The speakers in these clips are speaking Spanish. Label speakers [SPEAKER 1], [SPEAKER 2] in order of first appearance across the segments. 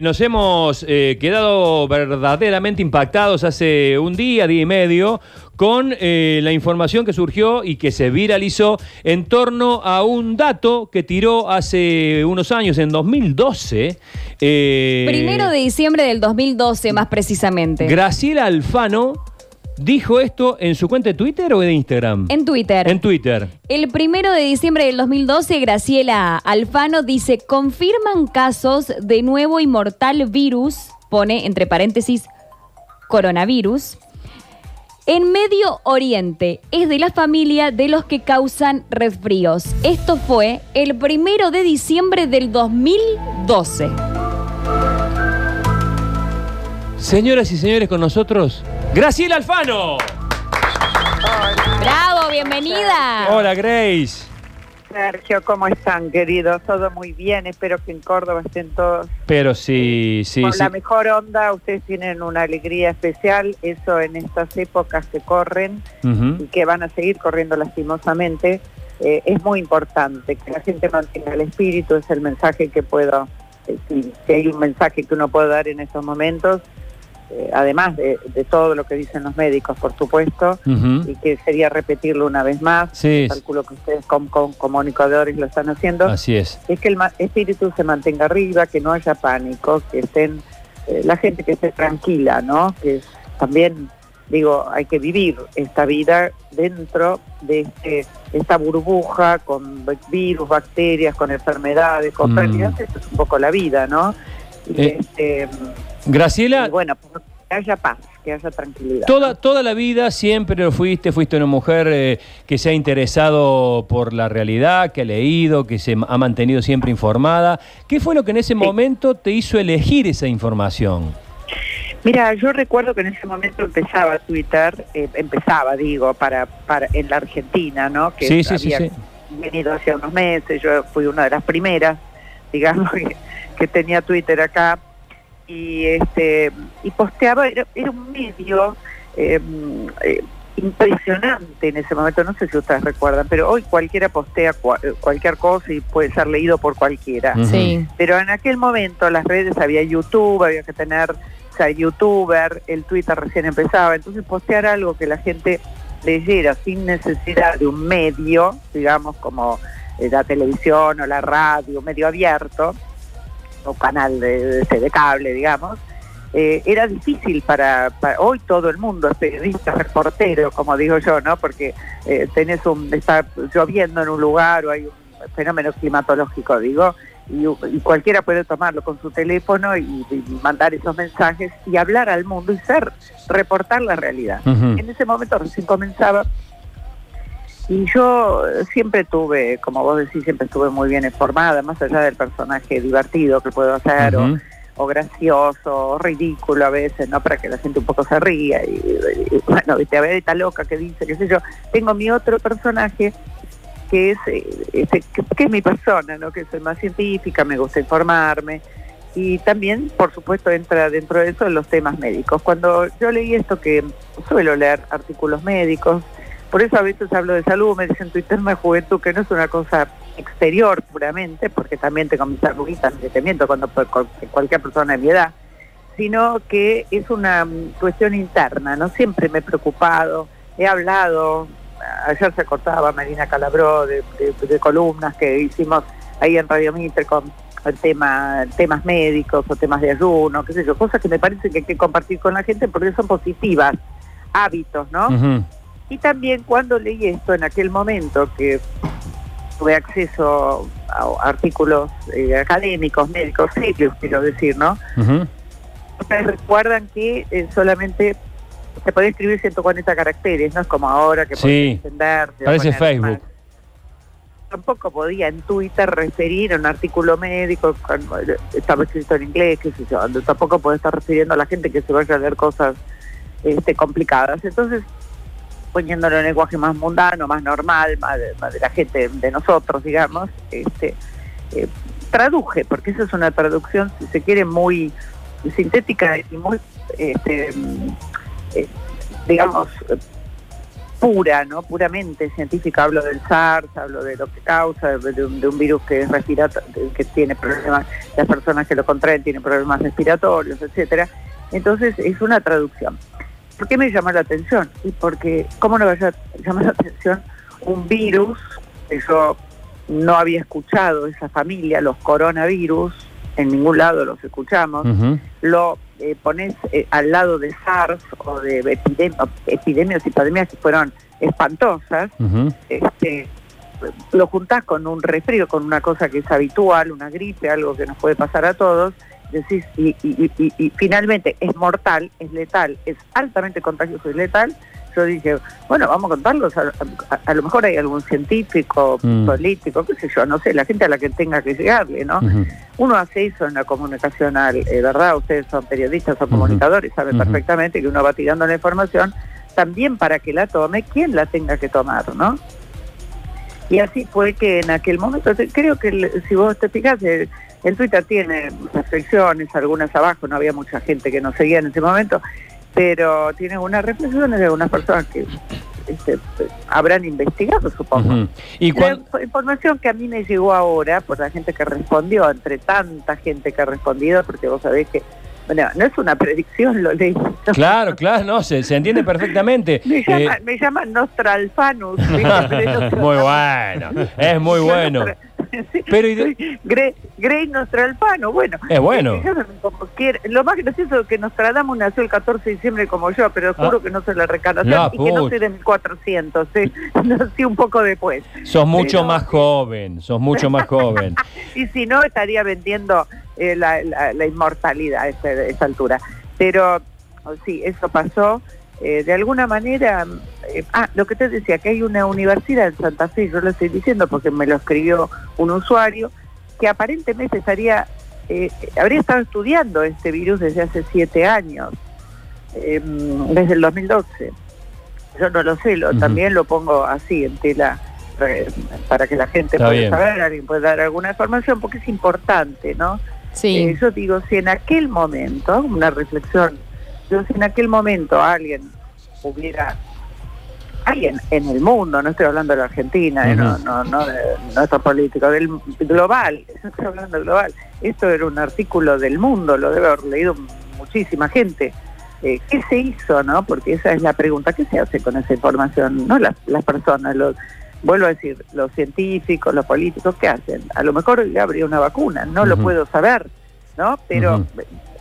[SPEAKER 1] Nos hemos eh, quedado verdaderamente impactados hace un día, día y medio, con eh, la información que surgió y que se viralizó en torno a un dato que tiró hace unos años, en 2012. eh,
[SPEAKER 2] Primero de diciembre del 2012, más precisamente.
[SPEAKER 1] Graciela Alfano dijo esto en su cuenta de Twitter o de Instagram.
[SPEAKER 2] En Twitter.
[SPEAKER 1] En Twitter.
[SPEAKER 2] El primero de diciembre del 2012, Graciela Alfano dice, confirman casos de nuevo y mortal virus, pone entre paréntesis, coronavirus, en Medio Oriente. Es de la familia de los que causan resfríos. Esto fue el primero de diciembre del 2012.
[SPEAKER 1] Señoras y señores, con nosotros, Graciela Alfano.
[SPEAKER 2] ¡Bravo! ¡Bienvenida!
[SPEAKER 1] Hola, Grace.
[SPEAKER 3] Sergio, ¿cómo están, queridos? Todo muy bien, espero que en Córdoba estén todos
[SPEAKER 1] Pero sí, sí,
[SPEAKER 3] con
[SPEAKER 1] sí.
[SPEAKER 3] la mejor onda, ustedes tienen una alegría especial, eso en estas épocas que corren y que van a seguir corriendo lastimosamente, eh, es muy importante que la gente mantenga el espíritu, es el mensaje que puedo, eh, si, si hay un mensaje que uno puede dar en estos momentos, eh, además de, de todo lo que dicen los médicos, por supuesto, y que sería repetirlo una vez más,
[SPEAKER 1] Sí,
[SPEAKER 3] calculo que ustedes como, como comunicadores lo están haciendo,
[SPEAKER 1] así es.
[SPEAKER 3] es que el espíritu se mantenga arriba, que no haya pánico, que estén, eh, la gente que esté tranquila, ¿no? Que también, digo, hay que vivir esta vida dentro de este, esta burbuja con virus, bacterias, con enfermedades, con
[SPEAKER 1] Mm.
[SPEAKER 3] pérdidas, esto es un poco la vida, ¿no? Y,
[SPEAKER 1] Eh,
[SPEAKER 3] este,
[SPEAKER 1] Graciela,
[SPEAKER 3] y bueno, pues, que haya paz, que haya tranquilidad.
[SPEAKER 1] toda, toda la vida siempre lo fuiste, fuiste una mujer eh, que se ha interesado por la realidad, que ha leído, que se ha mantenido siempre informada. ¿Qué fue lo que en ese momento te hizo elegir esa información?
[SPEAKER 3] Mira, yo recuerdo que en ese momento empezaba Twitter, eh, empezaba, digo, para, para en la Argentina, ¿no? Que
[SPEAKER 1] Sí, sí, sí,
[SPEAKER 3] había venido hace unos meses, yo fui una de las primeras, digamos, que, que tenía Twitter acá y este y posteaba, era, era un medio eh, eh, impresionante en ese momento, no sé si ustedes recuerdan, pero hoy cualquiera postea cua- eh, cualquier cosa y puede ser leído por cualquiera.
[SPEAKER 2] Sí.
[SPEAKER 3] Pero en aquel momento las redes había YouTube, había que tener o sea, youtuber, el Twitter recién empezaba, entonces postear algo que la gente leyera sin necesidad de un medio, digamos como eh, la televisión o la radio, medio abierto, o canal de, de- de cable, digamos, eh, era difícil para, para- hoy todo el mundo es periodista, reportero, como digo yo, ¿no? Porque eh, tenés un, está lloviendo en un lugar o hay un fenómeno climatológico, digo, y, y cualquiera puede tomarlo con su teléfono y, y mandar esos mensajes y hablar al mundo y ser, reportar la realidad. En ese momento recién comenzaba y yo siempre tuve, como vos decís, siempre estuve muy bien informada, más allá del personaje divertido que puedo hacer o- gracioso, o ridículo a veces, ¿no? Para que la gente un poco se ría y, y, bueno, viste, a ver esta loca que dice, qué sé yo. Tengo mi otro personaje que es, eh, este, que, que es mi persona, ¿no? Que soy más científica, me gusta informarme y también, por supuesto, entra dentro de eso los temas médicos. Cuando yo leí esto que suelo leer artículos médicos, por eso a veces hablo de salud, me dicen Twitter de juventud, que no es una cosa exterior puramente, porque también tengo mis arruguitas, mis miento cuando cualquier persona de mi edad, sino que es una mm, cuestión interna, ¿no? Siempre me he preocupado, he hablado, ayer se cortaba Marina Calabró de, columnas que hicimos ahí en Radio Mitre con el tema, temas médicos o temas de ayuno, qué sé yo, cosas que me parece que hay que compartir con la gente porque son positivas, hábitos, ¿no? Y también cuando leí esto en aquel momento que tuve acceso a artículos eh, académicos, médicos, serios, quiero decir, ¿no? Ustedes recuerdan que eh, solamente se podía escribir 140 caracteres, no es como ahora que
[SPEAKER 1] Sí.
[SPEAKER 3] podés
[SPEAKER 1] Parece Facebook.
[SPEAKER 3] más. Tampoco podía en Twitter referir a un artículo médico, estaba escrito en inglés, qué sé yo, tampoco puede estar refiriendo a la gente que se vaya a leer cosas este, complicadas. Entonces, poniéndolo en lenguaje más mundano, más normal, más de, la gente, de nosotros, digamos, este, eh, traduje, porque esa es una traducción, si se quiere, muy sintética y muy, este, eh, digamos, pura, ¿no? Puramente científica, hablo del SARS, hablo de lo que causa, de, un, de un virus que es respiratorio, que tiene problemas, las personas que lo contraen tienen problemas respiratorios, etcétera. Entonces es una traducción. ¿Por qué me llama la atención? Y porque, ¿cómo no va a llamar la atención un virus? que yo no había escuchado esa familia, los coronavirus, en ningún lado los escuchamos, lo eh, pones eh, al lado de SARS o de epidem- epidemias y pandemias que fueron espantosas, este, lo juntás con un resfrío, con una cosa que es habitual, una gripe, algo que nos puede pasar a todos, decís, y, y- y- y finalmente es mortal, es letal, es altamente contagioso y letal, yo dije, bueno, vamos a contarlos, a, a- a lo mejor hay algún científico,
[SPEAKER 1] Mm.
[SPEAKER 3] político, qué sé yo, no sé, la gente a la que tenga que llegarle, ¿no? Uno hace eso en la comunicacional, eh, ¿verdad? Ustedes son periodistas, son comunicadores, saben perfectamente que uno va tirando la información también para que la tome quien la tenga que tomar, ¿no? Y así fue que en aquel momento, creo que si vos te fijas, el, el Twitter tiene reflexiones, algunas abajo, no había mucha gente que nos seguía en ese momento, pero tiene unas reflexiones de algunas personas que este, habrán investigado, supongo.
[SPEAKER 1] Y
[SPEAKER 3] La información que a mí me llegó ahora, por la gente que respondió, entre tanta gente que ha respondido, porque vos sabés que, bueno, no es una predicción, lo leí.
[SPEAKER 1] Claro, claro, no, se, se entiende perfectamente.
[SPEAKER 3] Me, llama,
[SPEAKER 1] Eh,
[SPEAKER 3] me llaman Nostralfanus. Pero
[SPEAKER 1] muy bueno, es muy bueno.
[SPEAKER 3] Sí,
[SPEAKER 1] Pero de-
[SPEAKER 3] Grey, Grey Nostralfano, bueno.
[SPEAKER 1] Es bueno.
[SPEAKER 3] como. Lo más gracioso es que Nostradamus nació el 14 de diciembre como yo, pero juro
[SPEAKER 1] Ah.
[SPEAKER 3] que no la reencarnación
[SPEAKER 1] La
[SPEAKER 3] y que no soy de 1400, ¿sí? nací un poco después.
[SPEAKER 1] sos mucho
[SPEAKER 3] Pero-
[SPEAKER 1] más joven, sos mucho más joven.
[SPEAKER 3] Y si no, estaría vendiendo eh, la, la- la inmortalidad a esta, a esta altura. Pero oh, sí, eso pasó. Eh, de alguna manera, eh, ah, lo que te decía, que hay una universidad en Santa Fe, yo lo estoy diciendo porque me lo escribió un usuario, que aparentemente estaría, habría estado estudiando este virus desde hace siete años, eh, desde el 2012. Yo no lo sé, lo, también lo pongo así en tela para que la gente
[SPEAKER 1] Está
[SPEAKER 3] pueda
[SPEAKER 1] bien.
[SPEAKER 3] saber, alguien pueda dar alguna información, porque es importante, ¿no?
[SPEAKER 2] Sí.
[SPEAKER 3] Eh, yo digo, si en aquel momento, una reflexión, yo si en aquel momento alguien hubiera, alguien en el mundo, no estoy hablando de la Argentina, eh, no, no, no de nuestro político, del global, estoy hablando global, esto era un artículo del mundo, lo debe haber leído muchísima gente. Eh, ¿Qué se hizo, no? Porque esa es la pregunta, ¿qué se hace con esa información? No las, las personas, los, vuelvo a decir, los científicos, los políticos, ¿qué hacen? A lo mejor habría una vacuna, no lo puedo saber, ¿no? Pero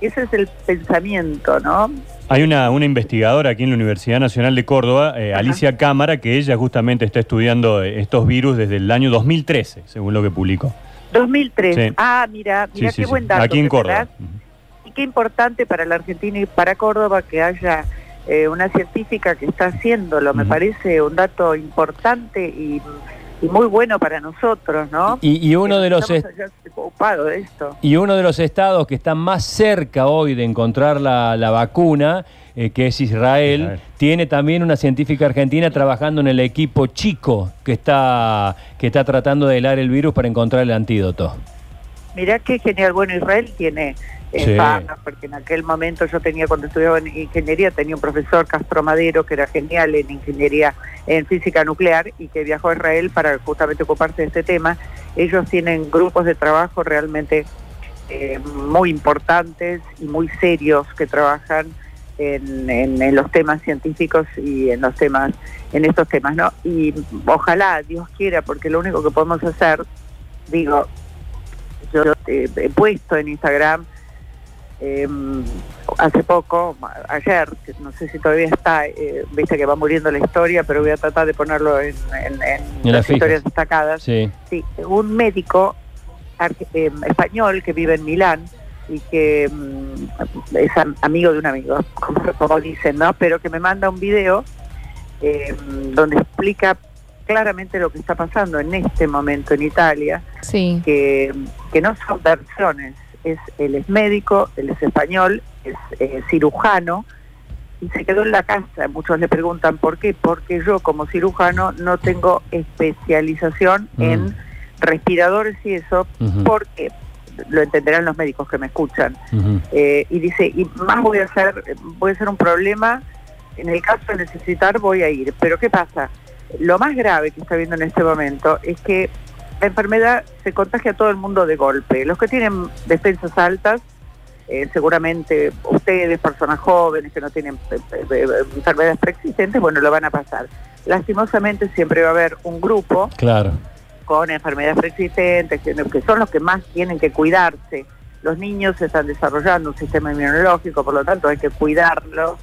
[SPEAKER 3] ese es el pensamiento, ¿no?
[SPEAKER 4] Hay una, una investigadora aquí en la Universidad Nacional de Córdoba, eh. Alicia Cámara, que ella justamente está estudiando eh, estos virus desde el año 2013, según lo que publicó.
[SPEAKER 3] 2003.
[SPEAKER 4] Sí.
[SPEAKER 3] Ah, mira, mira
[SPEAKER 4] Sí,
[SPEAKER 3] qué
[SPEAKER 4] sí.
[SPEAKER 3] buen dato.
[SPEAKER 4] Aquí en Córdoba.
[SPEAKER 3] Y qué importante para la Argentina y para Córdoba que haya eh, una científica que está haciéndolo. Me parece un dato importante y, y muy bueno para nosotros, ¿no?
[SPEAKER 1] Y, y uno de los
[SPEAKER 3] ocupados de esto.
[SPEAKER 1] y uno de los estados que están más cerca hoy de encontrar la, la vacuna, eh, que es Israel,
[SPEAKER 4] Israel.
[SPEAKER 1] tiene también una científica argentina trabajando en el equipo chico que está, que está tratando de helar el virus para encontrar el antídoto.
[SPEAKER 3] Mirá qué genial. Bueno, Israel tiene eh,
[SPEAKER 1] Sí.
[SPEAKER 3] fama, porque en aquel momento yo tenía, cuando estudiaba en ingeniería, tenía un profesor, Castro Madero, que era genial en ingeniería, en física nuclear, y que viajó a Israel para justamente ocuparse de este tema. Ellos tienen grupos de trabajo realmente eh, muy importantes y muy serios que trabajan en, en- en los temas científicos y en los temas, en estos temas, ¿no? Y ojalá, Dios quiera, porque lo único que podemos hacer, digo, yo eh, he puesto en Instagram eh, hace poco, ayer, que no sé si todavía está, eh, viste que va muriendo la historia, pero voy a tratar de ponerlo en, en- en
[SPEAKER 1] En
[SPEAKER 3] las historias destacadas.
[SPEAKER 1] Sí.
[SPEAKER 3] Sí, un médico eh, español que vive en Milán y que mm, es am- amigo de un amigo, como, como dicen, ¿no? Pero que me manda un video donde explica claramente lo que está pasando en este momento en Italia,
[SPEAKER 2] Sí.
[SPEAKER 3] que, que no son versiones, es él es médico, él es español, es eh, cirujano y se quedó en la casa. Muchos le preguntan por qué, porque yo como cirujano no tengo especialización
[SPEAKER 1] Mm.
[SPEAKER 3] en respiradores y eso, porque lo entenderán los médicos que me escuchan. Eh, y dice, y más voy a hacer, voy a hacer un problema en el caso de necesitar voy a ir. Pero ¿qué pasa? Lo más grave que está viendo en este momento es que la enfermedad se contagia a todo el mundo de golpe. Los que tienen defensas altas, eh, seguramente ustedes, personas jóvenes que no tienen eh, eh, enfermedades preexistentes, bueno, lo van a pasar. Lastimosamente siempre va a haber un grupo
[SPEAKER 1] Claro.
[SPEAKER 3] con enfermedades preexistentes, que, que son los que más tienen que cuidarse. Los niños están desarrollando un sistema inmunológico, por lo tanto hay que cuidarlos.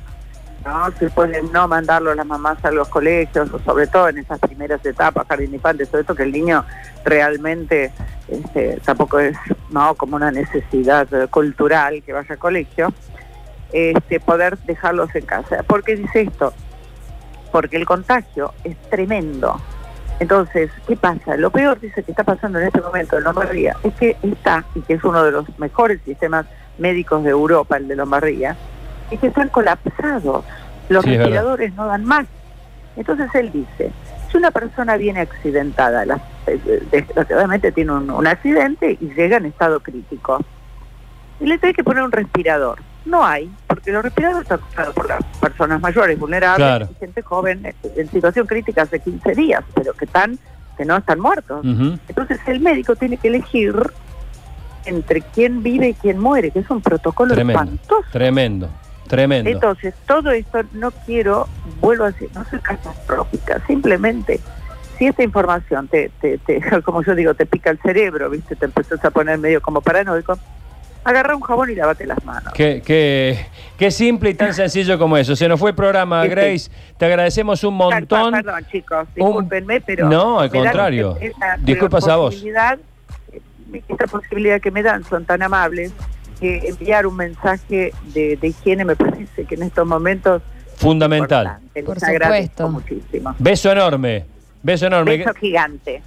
[SPEAKER 3] ¿No? Se pueden no mandarlo las mamás a los colegios, sobre todo en esas primeras etapas, jardín sobre todo que el niño realmente este, tampoco es no como una necesidad cultural que vaya al colegio, este, poder dejarlos en casa. ¿Por qué dice esto? Porque el contagio es tremendo. Entonces, ¿qué pasa? Lo peor, dice, que está pasando en este momento en Lombardía, es que está, y que es uno de los mejores sistemas médicos de Europa, el de Lombardía, es que están colapsados. Los
[SPEAKER 1] Sí,
[SPEAKER 3] respiradores no dan más. Entonces él dice, si una persona viene accidentada, la- eh, desgraciadamente tiene un, un accidente y llega en estado crítico, y le tiene que poner un respirador. No hay, porque los respiradores están usados por las personas mayores, vulnerables,
[SPEAKER 1] Claro.
[SPEAKER 3] y gente joven eh, en situación crítica hace 15 días, pero que están que no están muertos. Entonces el médico tiene que elegir entre quién vive y quién muere, que es un protocolo
[SPEAKER 1] Tremendo.
[SPEAKER 3] espantoso.
[SPEAKER 1] Tremendo. Tremendo.
[SPEAKER 3] Entonces, todo esto no quiero, vuelvo a decir, no soy catastrófica, simplemente si esta información te, te, te, como yo digo, te pica el cerebro, viste, te empezás a poner medio como paranoico, agarra un jabón y lávate las manos.
[SPEAKER 1] Qué, qué- qué simple y tan sencillo como eso. Se nos fue el programa. Grace. Te agradecemos un montón.
[SPEAKER 3] Perdón, chicos, discúlpenme, pero...
[SPEAKER 1] No, al contrario.
[SPEAKER 3] esa-
[SPEAKER 1] Disculpas a vos.
[SPEAKER 3] eh, Esta posibilidad que me dan son tan amables que enviar un mensaje de, de higiene me parece que en estos momentos
[SPEAKER 1] Fundamental.
[SPEAKER 2] Por
[SPEAKER 3] agradezco
[SPEAKER 2] supuesto.
[SPEAKER 3] muchísimo.
[SPEAKER 1] Beso enorme. Beso enorme.
[SPEAKER 3] Beso gigante.